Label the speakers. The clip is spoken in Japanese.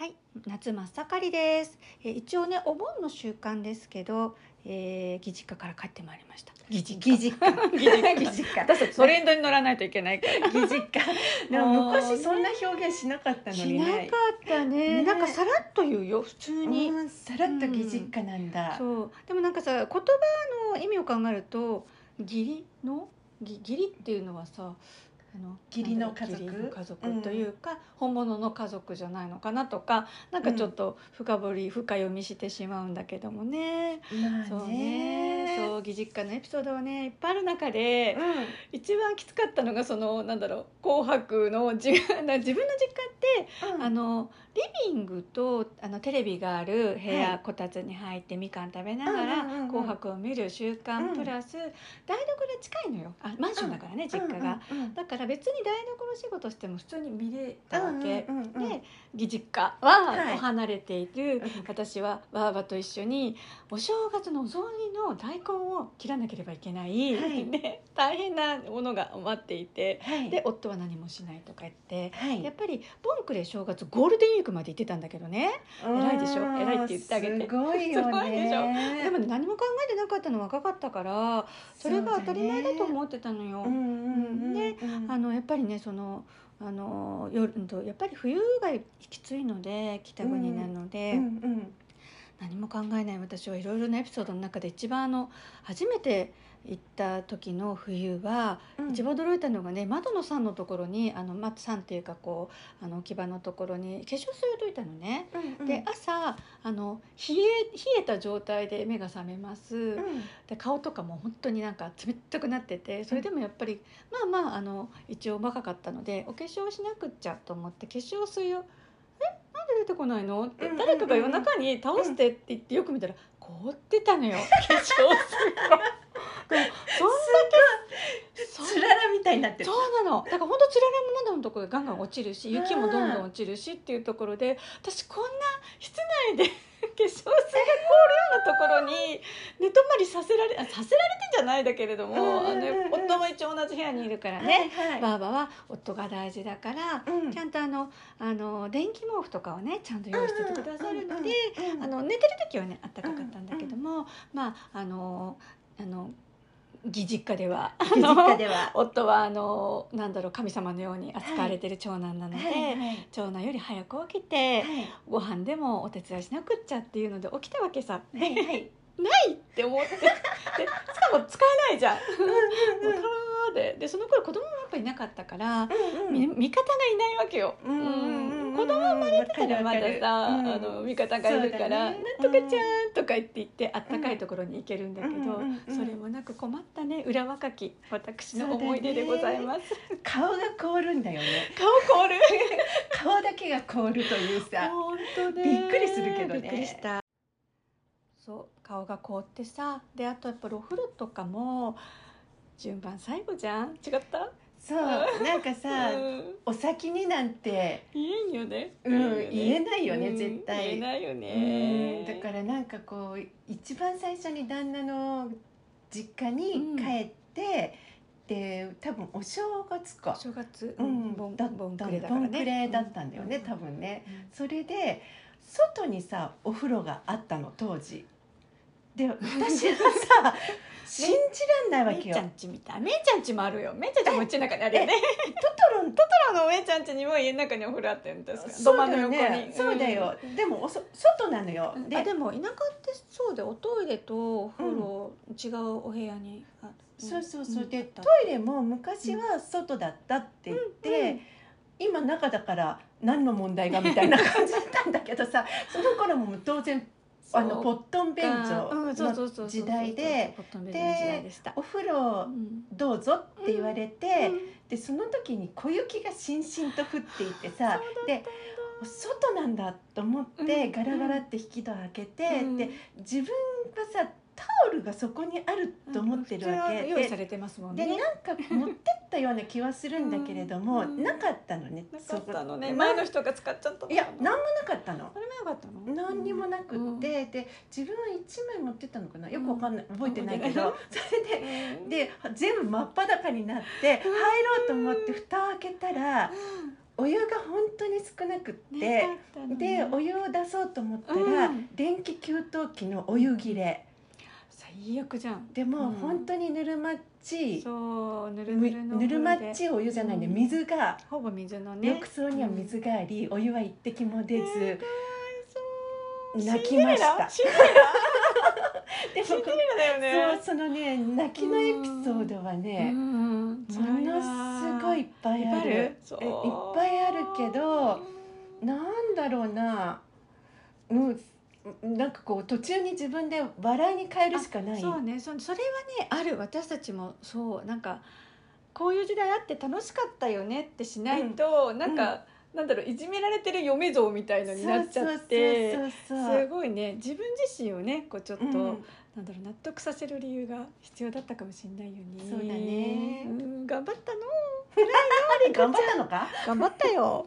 Speaker 1: はい夏真っ盛りです。えー一応ねお盆の習慣ですけど、えー、義実家から帰ってまいりました。義実
Speaker 2: 義実家。
Speaker 1: 義実家。私たちトレンドに乗らないといけないから。
Speaker 2: 義実家。でも昔そんな表現しなかったの
Speaker 1: しなかっ
Speaker 2: にね
Speaker 1: たね。
Speaker 2: ね。
Speaker 1: なんかさらっと言うよ普通に、
Speaker 2: うんさらっと義実家なんだ、
Speaker 1: そう。でもなんかさ言葉の意味を考えると義理の？義義理っていうのはさあの
Speaker 2: 義理の家族？
Speaker 1: 家族というか、本物の家族じゃないのかなとかなんかちょっと深掘り深読みしてしまうんだけどもね、
Speaker 2: まあ
Speaker 1: そう
Speaker 2: ね。
Speaker 1: ねそう義実家のエピソードはねいっぱいある中で、
Speaker 2: う
Speaker 1: 一番きつかったのがそのなんだろう「紅白」の自分 な自分の実家って
Speaker 2: ん。
Speaker 1: あのリビングとあのテレビがある部屋、
Speaker 2: はい。
Speaker 1: こたつに入ってみかん食べながら「
Speaker 2: うんうんうんうん。
Speaker 1: 紅白」を見る習慣、
Speaker 2: うん
Speaker 1: プラス台所近いのよ。あマンションだからね、実家が、
Speaker 2: うんうん
Speaker 1: だから別に台所仕事しても普通に見れたわけ、
Speaker 2: うんうんうんうん
Speaker 1: で義実家は
Speaker 2: はい。
Speaker 1: 離れている、
Speaker 2: うん
Speaker 1: 私はばあばと一緒にお正月のお雑煮の大根を切らなければいけない、
Speaker 2: はい。
Speaker 1: で大変なものが待っていて。
Speaker 2: はい。
Speaker 1: で夫は何もしないとか言って。
Speaker 2: はい。
Speaker 1: やっぱりボンクレ正月ゴールデンウィークまで行ってたんだけどね。偉いでしょ？
Speaker 2: うん
Speaker 1: 偉いって言ってあげて。
Speaker 2: すごいよ
Speaker 1: すごいでしょ？
Speaker 2: ね
Speaker 1: でもね何も考えてなかったの若かったからそれが当たり前だと思ってたのよ。
Speaker 2: うんうんうん
Speaker 1: で
Speaker 2: うん
Speaker 1: あのやっぱりねそのあの夜うんとやっぱり冬がきついので北国なので、
Speaker 2: うんうん
Speaker 1: 何も考えない私はいろいろなエピソードの中で一番あの初めて行った時の冬は
Speaker 2: うん。
Speaker 1: 一番驚いたのがね窓の山のところにあのま山っていうかこうあの置き場のところに化粧水を溶いたのね。
Speaker 2: うんうん。
Speaker 1: で朝あの冷え冷えた状態で目が覚めます、
Speaker 2: うん。
Speaker 1: で顔とかも本当になんか冷たくなっててそれでもやっぱり、まあまああの一応若かったのでお化粧しなくっちゃと思って化粧水を「えなんで出てこないの?」って誰かが夜中に倒してって言ってよく見たら 凍ってたのよ化粧水が。でもそんだけ
Speaker 2: つららみたいになってる
Speaker 1: そうなのだから本当つららも窓のところがガンガン落ちるし雪もどんどん落ちるしっていうところで私こんな室内で化粧水が凍るようなところに寝泊まりさせられ あさせられてんじゃないだけれども、あの夫も一応同じ部屋にいるからね、
Speaker 2: はいはい。
Speaker 1: ばあばは夫が大事だから、
Speaker 2: うん。
Speaker 1: ちゃんとあのあの電気毛布とかをねちゃんと用意しててくださるので、あの寝てる時はねあったかかったんだけども、まああのあの義実家ではあ
Speaker 2: 実
Speaker 1: の
Speaker 2: 家では。
Speaker 1: 夫はあのなんだろう神様のように扱われてる長男なので、
Speaker 2: はいはい。
Speaker 1: 長男より早く起きて、
Speaker 2: はい。
Speaker 1: ご飯でもお手伝いしなくっちゃっていうので起きたわけさ。
Speaker 2: はいはい。
Speaker 1: ないって思って。でしかも使えないじゃん。で。でその頃子供もやっぱいなかったから、み味方がいないわけよ。
Speaker 2: うんうんうん。うん
Speaker 1: 子供生まれてたらまださ、
Speaker 2: うん
Speaker 1: あの味方がいるから「
Speaker 2: そうだね。
Speaker 1: なんとかちゃん」とか言って言ってあったかいところに行けるんだけど、それもなく困ったね裏若き私の思い出でございます。
Speaker 2: 顔が凍るんだよね。
Speaker 1: 顔凍る。
Speaker 2: 顔だけが凍るというさ
Speaker 1: 本当ね。
Speaker 2: びっくりするけどね。
Speaker 1: びっくりした。そう顔が凍ってさであとやっぱりお風呂とかも順番最後じゃん？違った？
Speaker 2: そうなんかさ
Speaker 1: うん。
Speaker 2: お先になんて
Speaker 1: 言えんよね、
Speaker 2: うん言えないよね
Speaker 1: うん。
Speaker 2: 絶対。
Speaker 1: 言えないよ
Speaker 2: う
Speaker 1: ね
Speaker 2: んだからなんかこう一番最初に旦那の実家に帰って、で多分お正月か、
Speaker 1: 正月、
Speaker 2: うん、
Speaker 1: ボン
Speaker 2: だ
Speaker 1: ボン
Speaker 2: だ
Speaker 1: クレだからね。
Speaker 2: ボンクレだったんだよね、
Speaker 1: うん。
Speaker 2: 多分ね。
Speaker 1: うん
Speaker 2: それで外にさお風呂があったの当時で 私はさ信じらんないわけよ。
Speaker 1: めいちゃんちみたい。めいちゃんちもあるよ。めいちゃんちもうちの中にあるよね。
Speaker 2: トトロン
Speaker 1: トトロのめいちゃんちにも家の中にお風呂あったよ。ね確か土間の横に。
Speaker 2: そうだよ、でもおそ外なのよ、で
Speaker 1: でも田舎ってそうでおトイレとお風呂、違うお部屋に。ある
Speaker 2: そうそうそう、でトイレも昔は外だったって言って、
Speaker 1: うんうん。
Speaker 2: 今中だから何の問題がみたいな感じだったんだけどさその頃も当然あのポットン便所の時代で
Speaker 1: で
Speaker 2: お風呂
Speaker 1: うん。
Speaker 2: どうぞって言われて、
Speaker 1: うん
Speaker 2: でその時に小雪がしんしんと降っていてさで外なんだと思って、
Speaker 1: うん
Speaker 2: ガラガラって引き戸開けて、
Speaker 1: うん。
Speaker 2: で自分はさタオルがそこにあると思ってるわけ、
Speaker 1: 普通は用意されてますもんね。
Speaker 2: でなんか持ってったような気はするんだけれども、
Speaker 1: うん。
Speaker 2: なかったのね。
Speaker 1: なかったのね。前の人が使っちゃったの
Speaker 2: いや何もなかったの。
Speaker 1: あれもなかったの？
Speaker 2: 何にもなくって、
Speaker 1: うん。
Speaker 2: で自分は1枚持ってったのかな？よくわかんない、覚えてないけ
Speaker 1: うん
Speaker 2: ど。それでで全部真っ裸になって入ろうと思って蓋を開けたらお湯が本当に少なくって、でお湯を出そうと思ったら、
Speaker 1: うん。
Speaker 2: 電気給湯器のお湯切れ
Speaker 1: 最悪じゃん。
Speaker 2: でも、
Speaker 1: うん。
Speaker 2: 本当にぬるまっち
Speaker 1: そうぬる
Speaker 2: む
Speaker 1: ぬるの
Speaker 2: ぬるまっちいお湯じゃないね。
Speaker 1: うん。
Speaker 2: 水が、
Speaker 1: ほぼ水のね。
Speaker 2: 浴槽には水があり、お湯は一滴も出ず、泣きました。
Speaker 1: シンデレラ？
Speaker 2: でも
Speaker 1: シンデレラだよね。
Speaker 2: そうそのね泣きのエピソードはね、
Speaker 1: うん。
Speaker 2: ものすごいいっぱいある。
Speaker 1: いっぱいある？そう
Speaker 2: えいっぱいあるけどなんだろうな。うんなんかこう途中に自分で笑いに変えるしかない。
Speaker 1: そうね。そそれはねある。私たちもそうなんかこういう時代あって楽しかったよねってしないと、なんか、なんだろういじめられてる嫁像みたいのになっちゃってすごいね。自分自身をねこうちょっと、
Speaker 2: うん。
Speaker 1: なんだろう納得させる理由が必要だったかもしれないよね。
Speaker 2: そうだね。
Speaker 1: うん頑張ったの。
Speaker 2: 頑張ったのか？
Speaker 1: 頑張ったよ。